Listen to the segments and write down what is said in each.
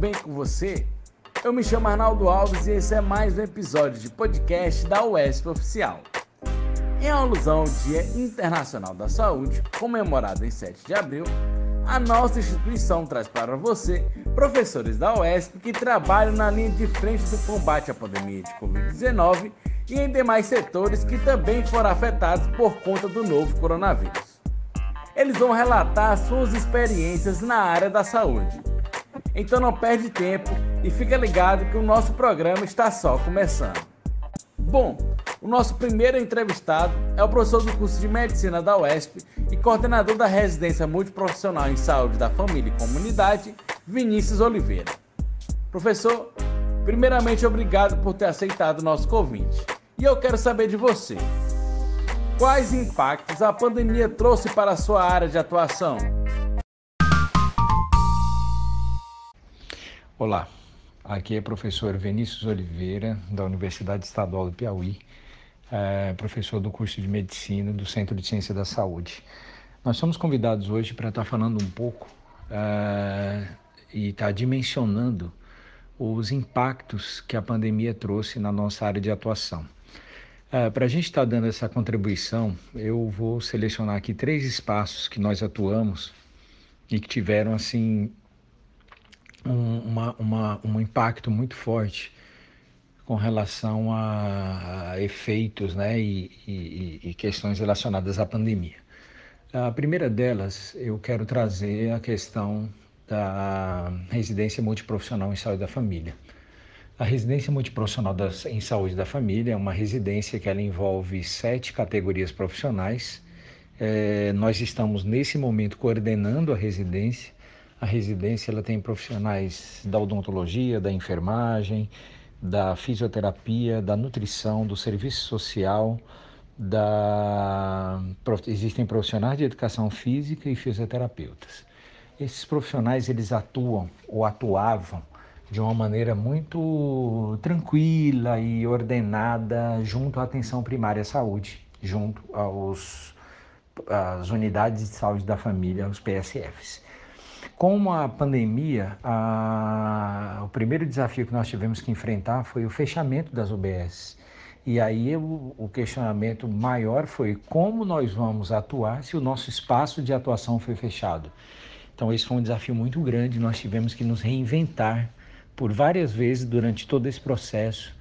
bem com você? Eu me chamo Arnaldo Alves e esse é mais um episódio de podcast da UESP Oficial. Em alusão ao Dia Internacional da Saúde, comemorado em 7 de abril, a nossa instituição traz para você professores da UESP que trabalham na linha de frente do combate à pandemia de Covid-19 e em demais setores que também foram afetados por conta do novo coronavírus. Eles vão relatar suas experiências na área da saúde. Então não perde tempo e fica ligado que o nosso programa está só começando. Bom, o nosso primeiro entrevistado é o professor do curso de Medicina da UESP e coordenador da residência multiprofissional em saúde da família e comunidade, Vinícius Oliveira. Professor, primeiramente obrigado por ter aceitado o nosso convite. E eu quero saber de você. Quais impactos a pandemia trouxe para a sua área de atuação? Olá, aqui é o professor Vinícius Oliveira, da Universidade Estadual do Piauí, é professor do curso de Medicina do Centro de Ciência da Saúde. Nós somos convidados hoje para estar falando um pouco é, e estar tá dimensionando os impactos que a pandemia trouxe na nossa área de atuação. Uh, Para a gente estar tá dando essa contribuição, eu vou selecionar aqui três espaços que nós atuamos e que tiveram assim um, uma, uma, um impacto muito forte com relação a, a efeitos né, e, e, e, questões relacionadas à pandemia. A primeira delas, eu quero trazer a questão da residência multiprofissional em saúde da família. A residência multiprofissional da, em saúde da família é uma residência que ela envolve sete categorias profissionais. É, nós estamos nesse momento coordenando a residência. A residência ela tem profissionais da odontologia, da enfermagem, da fisioterapia, da nutrição, do serviço social, da existem profissionais de educação física e fisioterapeutas. Esses profissionais eles atuam ou atuavam de uma maneira muito tranquila e ordenada junto à atenção primária à saúde, junto aos às unidades de saúde da família, os PSFs. Com a pandemia, a, o primeiro desafio que nós tivemos que enfrentar foi o fechamento das UBS. E aí o, o questionamento maior foi como nós vamos atuar se o nosso espaço de atuação foi fechado. Então esse foi um desafio muito grande, nós tivemos que nos reinventar por várias vezes durante todo esse processo.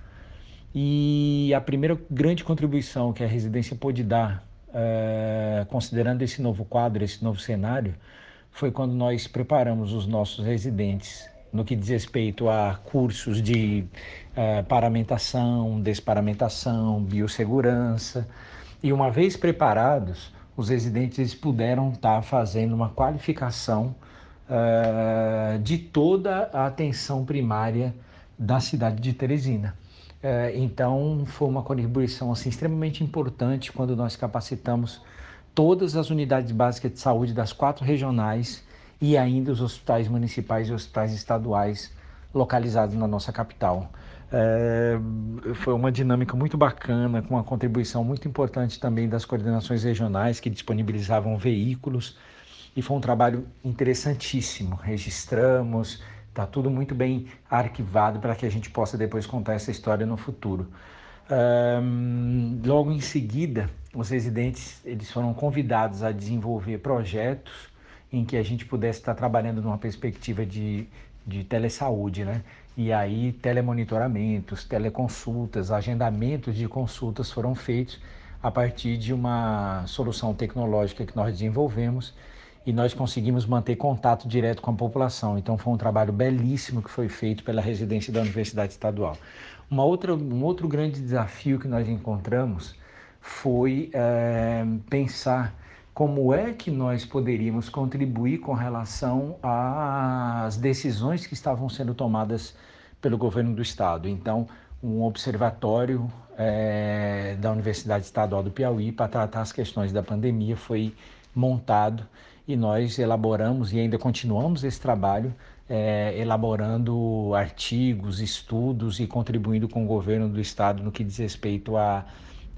E a primeira grande contribuição que a residência pôde dar, é, considerando esse novo quadro, esse novo cenário, foi quando nós preparamos os nossos residentes no que diz respeito a cursos de é, paramentação, desparamentação, biossegurança. E uma vez preparados, os residentes puderam estar fazendo uma qualificação uh, de toda a atenção primária da cidade de Teresina. Uh, então, foi uma contribuição assim, extremamente importante quando nós capacitamos todas as unidades básicas de saúde das quatro regionais e ainda os hospitais municipais e hospitais estaduais localizados na nossa capital. É, foi uma dinâmica muito bacana, com uma contribuição muito importante também das coordenações regionais que disponibilizavam veículos e foi um trabalho interessantíssimo. Registramos, está tudo muito bem arquivado para que a gente possa depois contar essa história no futuro. Um, logo em seguida, os residentes eles foram convidados a desenvolver projetos em que a gente pudesse estar trabalhando numa perspectiva de, de telesaúde, né? E aí telemonitoramentos, teleconsultas, agendamentos de consultas foram feitos a partir de uma solução tecnológica que nós desenvolvemos e nós conseguimos manter contato direto com a população. Então foi um trabalho belíssimo que foi feito pela residência da Universidade Estadual. Uma outra, um outro grande desafio que nós encontramos foi é, pensar como é que nós poderíamos contribuir com relação às decisões que estavam sendo tomadas pelo governo do estado. Então, um observatório é, da Universidade Estadual do Piauí para tratar as questões da pandemia foi montado e nós elaboramos e ainda continuamos esse trabalho, é, elaborando artigos, estudos e contribuindo com o governo do estado no que diz respeito a,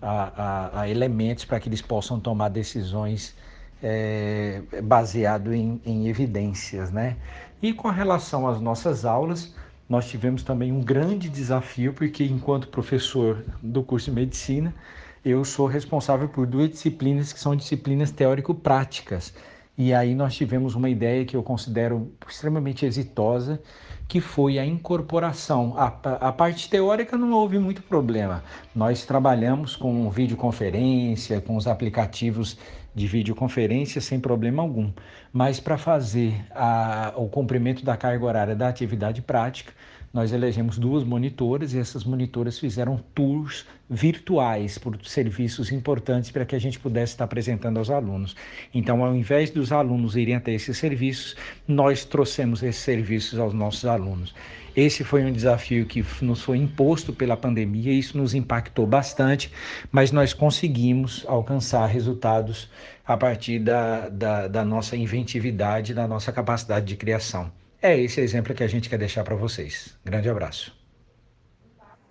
a, a, a elementos para que eles possam tomar decisões é, baseado em, em, evidências, né? E com relação às nossas aulas, nós tivemos também um grande desafio, porque enquanto professor do curso de medicina, eu sou responsável por duas disciplinas que são disciplinas teórico-práticas. E aí nós tivemos uma ideia que eu considero extremamente exitosa, que foi a incorporação. A, a parte teórica não houve muito problema. Nós trabalhamos com videoconferência, com os aplicativos de videoconferência sem problema algum. Mas para fazer a, o cumprimento da carga horária da atividade prática, nós elegemos duas monitoras e essas monitoras fizeram tours virtuais por serviços importantes para que a gente pudesse estar apresentando aos alunos. Então, ao invés dos alunos irem até esses serviços, nós trouxemos esses serviços aos nossos alunos. Esse foi um desafio que nos foi imposto pela pandemia, isso nos impactou bastante, mas nós conseguimos alcançar resultados a partir da, da, da nossa inventividade, da nossa capacidade de criação. É esse exemplo que a gente quer deixar para vocês. Grande abraço.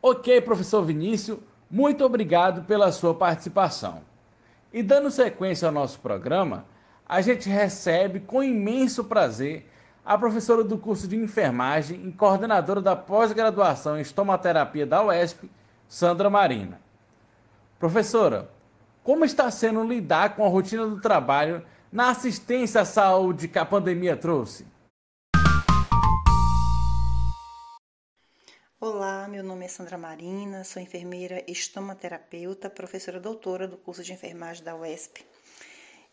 Ok, professor Vinícius, muito obrigado pela sua participação. E dando sequência ao nosso programa, a gente recebe com imenso prazer a professora do curso de enfermagem e coordenadora da pós-graduação em estomaterapia da UESP, Sandra Marina. Professora, como está sendo lidar com a rotina do trabalho na assistência à saúde que a pandemia trouxe? Olá, meu nome é Sandra Marina, sou enfermeira estomaterapeuta, professora doutora do curso de enfermagem da UESP.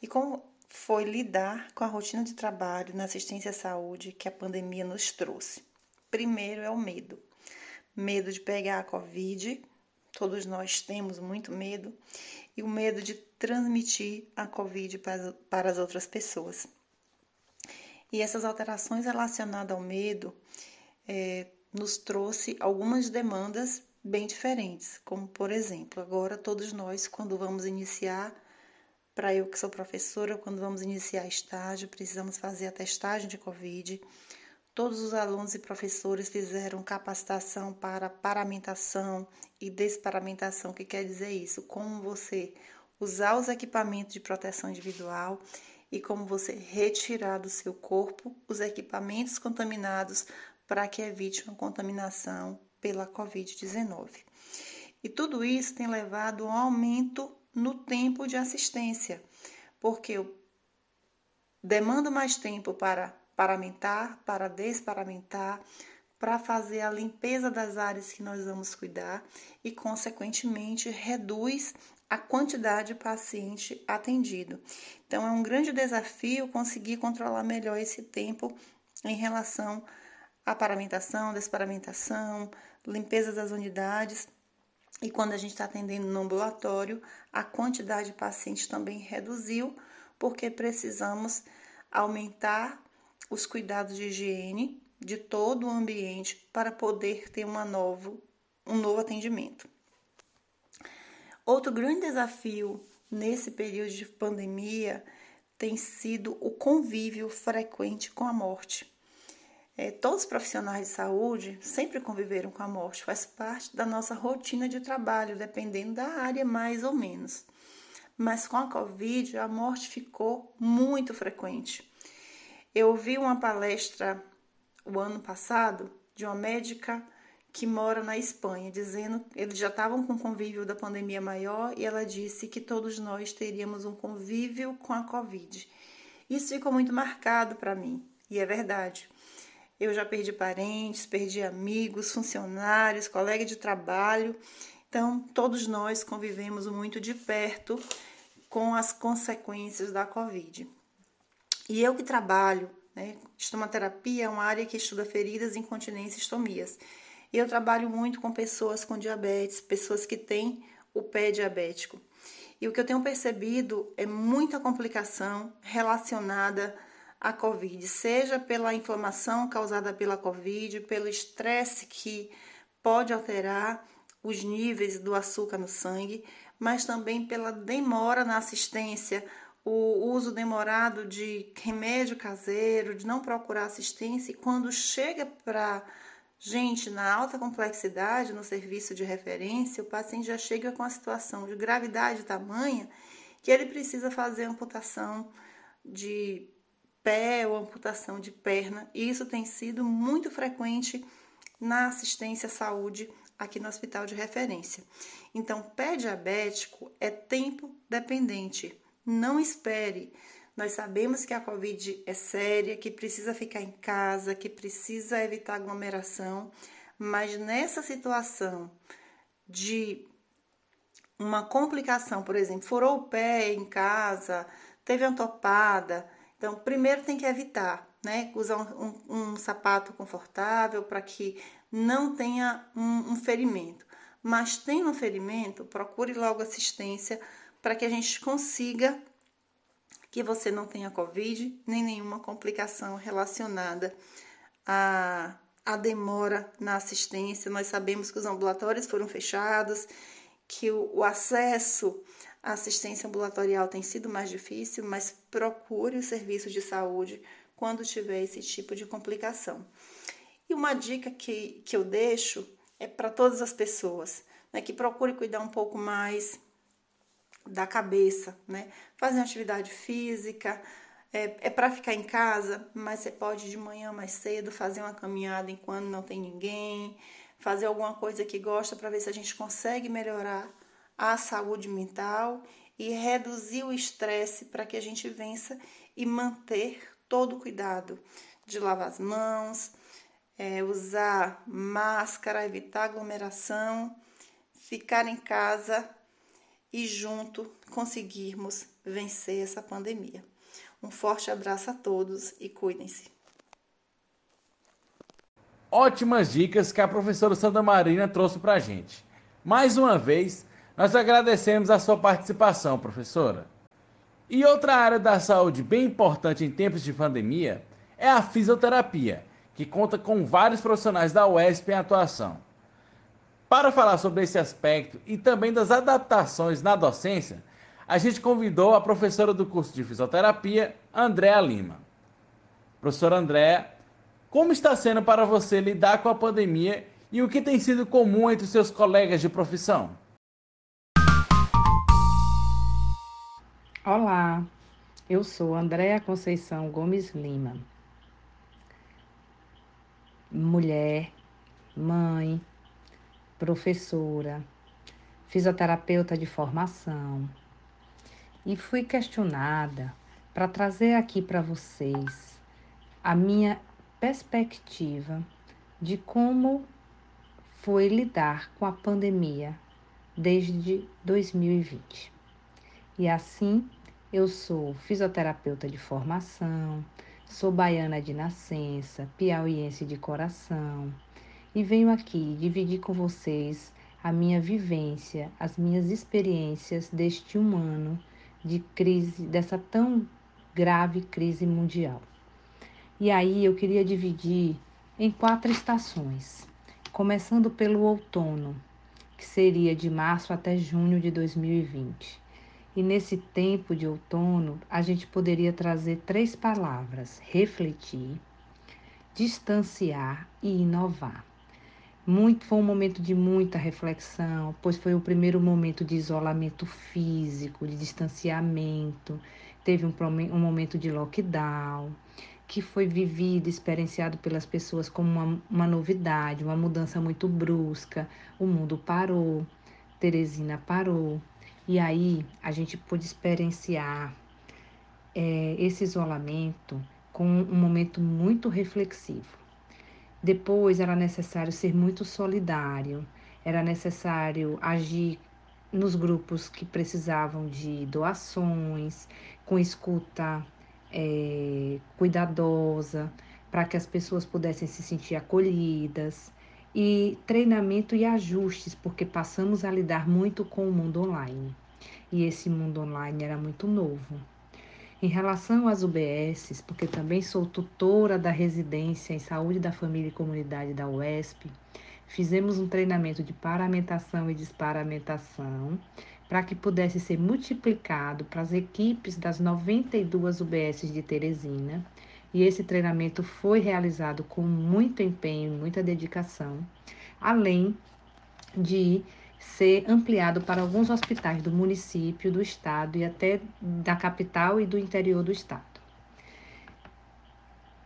E como foi lidar com a rotina de trabalho na assistência à saúde que a pandemia nos trouxe? Primeiro é o medo. Medo de pegar a Covid, todos nós temos muito medo, e o medo de transmitir a Covid para, para as outras pessoas. E essas alterações relacionadas ao medo é, nos trouxe algumas demandas bem diferentes, como por exemplo, agora todos nós, quando vamos iniciar, para eu que sou professora, quando vamos iniciar estágio, precisamos fazer a testagem de Covid. Todos os alunos e professores fizeram capacitação para paramentação e desparamentação. O que quer dizer isso? Como você usar os equipamentos de proteção individual e como você retirar do seu corpo os equipamentos contaminados para que evite uma contaminação pela Covid-19. E tudo isso tem levado a um aumento no tempo de assistência, porque eu demando mais tempo para paramentar, para desparamentar, para fazer a limpeza das áreas que nós vamos cuidar e, consequentemente, reduz a quantidade de paciente atendido. Então, é um grande desafio conseguir controlar melhor esse tempo em relação a paramentação, desparamentação, limpeza das unidades. E quando a gente está atendendo no ambulatório, a quantidade de pacientes também reduziu, porque precisamos aumentar os cuidados de higiene de todo o ambiente para poder ter uma novo, um novo atendimento. Outro grande desafio nesse período de pandemia tem sido o convívio frequente com a morte. É, todos os profissionais de saúde sempre conviveram com a morte, faz parte da nossa rotina de trabalho, dependendo da área mais ou menos. Mas com a Covid, a morte ficou muito frequente. Eu ouvi uma palestra o ano passado de uma médica que mora na Espanha, dizendo eles já estavam com convívio da pandemia maior e ela disse que todos nós teríamos um convívio com a Covid. Isso ficou muito marcado para mim, e é verdade. Eu já perdi parentes, perdi amigos, funcionários, colegas de trabalho. Então, todos nós convivemos muito de perto com as consequências da Covid. E eu que trabalho, né, estomaterapia é uma área que estuda feridas, incontinência e estomias. E eu trabalho muito com pessoas com diabetes, pessoas que têm o pé diabético. E o que eu tenho percebido é muita complicação relacionada a Covid, seja pela inflamação causada pela Covid, pelo estresse que pode alterar os níveis do açúcar no sangue, mas também pela demora na assistência, o uso demorado de remédio caseiro, de não procurar assistência, e quando chega para gente na alta complexidade, no serviço de referência, o paciente já chega com a situação de gravidade tamanha que ele precisa fazer amputação de pé ou amputação de perna. E isso tem sido muito frequente na assistência à saúde aqui no hospital de referência. Então, pé diabético é tempo dependente. Não espere. Nós sabemos que a Covid é séria, que precisa ficar em casa, que precisa evitar aglomeração, mas nessa situação de uma complicação, por exemplo, furou o pé em casa, teve uma topada, então primeiro tem que evitar, né? Usar um, um, um sapato confortável para que não tenha um, um ferimento. Mas tendo um ferimento, procure logo assistência para que a gente consiga que você não tenha Covid nem nenhuma complicação relacionada a demora na assistência. Nós sabemos que os ambulatórios foram fechados, que o acesso à assistência ambulatorial tem sido mais difícil, mas procure o serviço de saúde quando tiver esse tipo de complicação. E uma dica que, que eu deixo é para todas as pessoas, né, que procure cuidar um pouco mais da cabeça, né? Fazer atividade física, é, é para ficar em casa, mas você pode de manhã mais cedo fazer uma caminhada enquanto não tem ninguém, fazer alguma coisa que gosta para ver se a gente consegue melhorar a saúde mental e reduzir o estresse para que a gente vença e manter todo o cuidado de lavar as mãos, é, usar máscara, evitar aglomeração, ficar em casa e junto conseguirmos vencer essa pandemia. Um forte abraço a todos e cuidem-se. Ótimas dicas que a professora Santa Marina trouxe para a gente. Mais uma vez, nós agradecemos a sua participação, professora. E outra área da saúde bem importante em tempos de pandemia é a fisioterapia, que conta com vários profissionais da UESP em atuação. Para falar sobre esse aspecto e também das adaptações na docência, a gente convidou a professora do curso de fisioterapia, Andréa Lima. Professora Andréa, como está sendo para você lidar com a pandemia e o que tem sido comum entre seus colegas de profissão? Olá, eu sou Andréa Conceição Gomes Lima. Mulher, mãe, professora, fisioterapeuta de formação, e fui questionada para trazer aqui para vocês a minha perspectiva de como foi lidar com a pandemia desde 2020. E assim, eu sou fisioterapeuta de formação, sou baiana de nascença, piauiense de coração e venho aqui dividir com vocês a minha vivência, as minhas experiências deste um ano de crise, dessa tão grave crise mundial. E aí eu queria dividir em quatro estações, começando pelo outono, que seria de março até junho de 2020. E nesse tempo de outono, a gente poderia trazer três palavras: refletir, distanciar e inovar. Muito, foi um momento de muita reflexão, pois foi o primeiro momento de isolamento físico, de distanciamento, teve um, um momento de lockdown, que foi vivido, experienciado pelas pessoas como uma, uma novidade, uma mudança muito brusca. O mundo parou, Teresina parou, e aí a gente pôde experienciar é, esse isolamento com um momento muito reflexivo. Depois era necessário ser muito solidário, era necessário agir nos grupos que precisavam de doações, com escuta é, cuidadosa, para que as pessoas pudessem se sentir acolhidas, e treinamento e ajustes, porque passamos a lidar muito com o mundo online. E esse mundo online era muito novo. Em relação às UBSs, porque também sou tutora da residência em saúde da família e comunidade da UESP, fizemos um treinamento de paramentação e desparamentação para que pudesse ser multiplicado para as equipes das 92 UBSs de Teresina. E esse treinamento foi realizado com muito empenho muita dedicação, além de ser ampliado para alguns hospitais do município, do estado e até da capital e do interior do estado.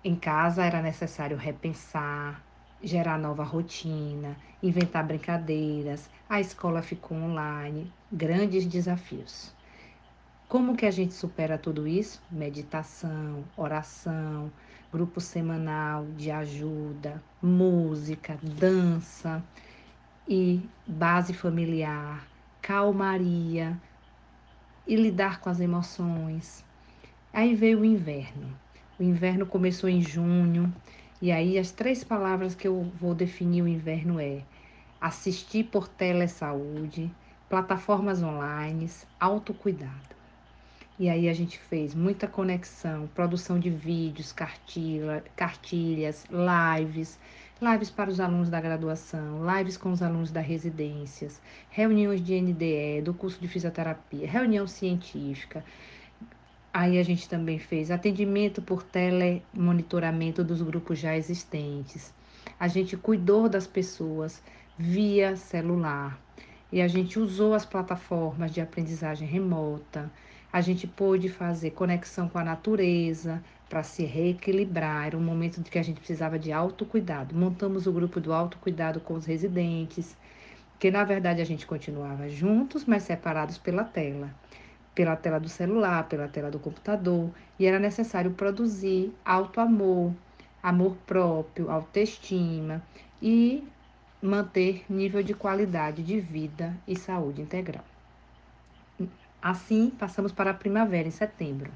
Em casa era necessário repensar, gerar nova rotina, inventar brincadeiras, a escola ficou online, grandes desafios. Como que a gente supera tudo isso? Meditação, oração, grupo semanal de ajuda, música, dança e base familiar, calmaria e lidar com as emoções. Aí veio o inverno. O inverno começou em junho e aí as três palavras que eu vou definir o inverno é assistir por telesaúde, plataformas online, autocuidado. E aí a gente fez muita conexão, produção de vídeos, cartilha, cartilhas, lives, lives para os alunos da graduação, lives com os alunos das residências, reuniões de NDE, do curso de fisioterapia, reunião científica. Aí a gente também fez atendimento por telemonitoramento dos grupos já existentes. A gente cuidou das pessoas via celular e a gente usou as plataformas de aprendizagem remota a gente pôde fazer conexão com a natureza para se reequilibrar. Era um momento que a gente precisava de autocuidado. Montamos o grupo do autocuidado com os residentes, que na verdade a gente continuava juntos, mas separados pela tela. Pela tela do celular, pela tela do computador, e era necessário produzir auto-amor, amor próprio, autoestima e manter nível de qualidade de vida e saúde integral. Assim, passamos para a primavera, em setembro.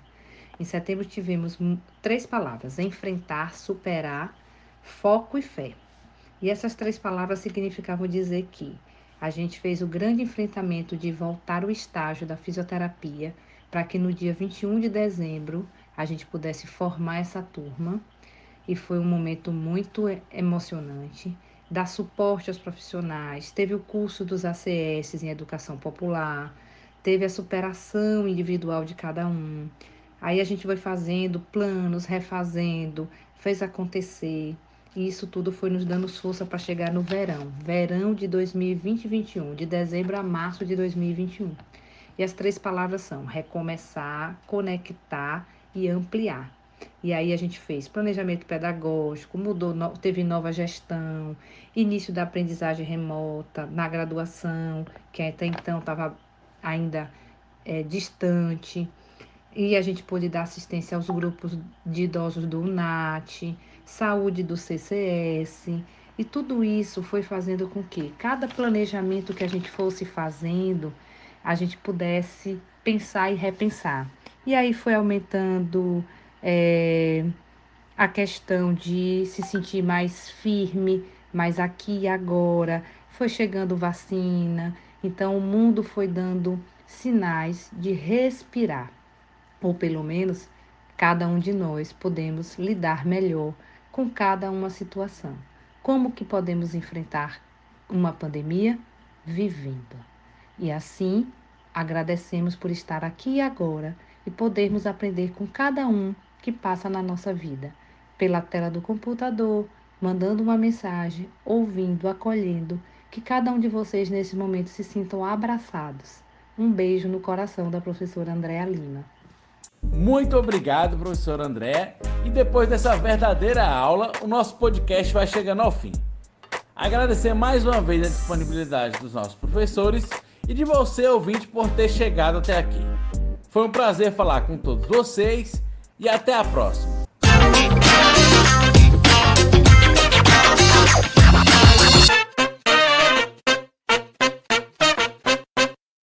Em setembro, tivemos três palavras: enfrentar, superar, foco e fé. E essas três palavras significavam dizer que a gente fez o grande enfrentamento de voltar o estágio da fisioterapia para que no dia 21 de dezembro a gente pudesse formar essa turma. E foi um momento muito emocionante. Dar suporte aos profissionais. Teve o curso dos ACS em Educação Popular teve a superação individual de cada um. Aí a gente foi fazendo planos, refazendo, fez acontecer. E isso tudo foi nos dando força para chegar no verão, verão de 2020-21, de dezembro a março de 2021. E as três palavras são recomeçar, conectar e ampliar. E aí a gente fez planejamento pedagógico, mudou, teve nova gestão, início da aprendizagem remota na graduação, que até então estava ainda é, distante. E a gente pôde dar assistência aos grupos de idosos do UNAT, saúde do CCS. E tudo isso foi fazendo com que cada planejamento que a gente fosse fazendo, a gente pudesse pensar e repensar. E aí foi aumentando é, a questão de se sentir mais firme, mais aqui e agora. Foi chegando vacina, então o mundo foi dando sinais de respirar, ou pelo menos cada um de nós podemos lidar melhor com cada uma situação. Como que podemos enfrentar uma pandemia? Vivendo. E assim, agradecemos por estar aqui agora e podermos aprender com cada um que passa na nossa vida, pela tela do computador, mandando uma mensagem, ouvindo, acolhendo que cada um de vocês nesse momento se sintam abraçados. Um beijo no coração da professora Andréa Lima. Muito obrigado, professor André. E depois dessa verdadeira aula, o nosso podcast vai chegando ao fim. Agradecer mais uma vez a disponibilidade dos nossos professores e de você, ouvinte, por ter chegado até aqui. Foi um prazer falar com todos vocês e até a próxima.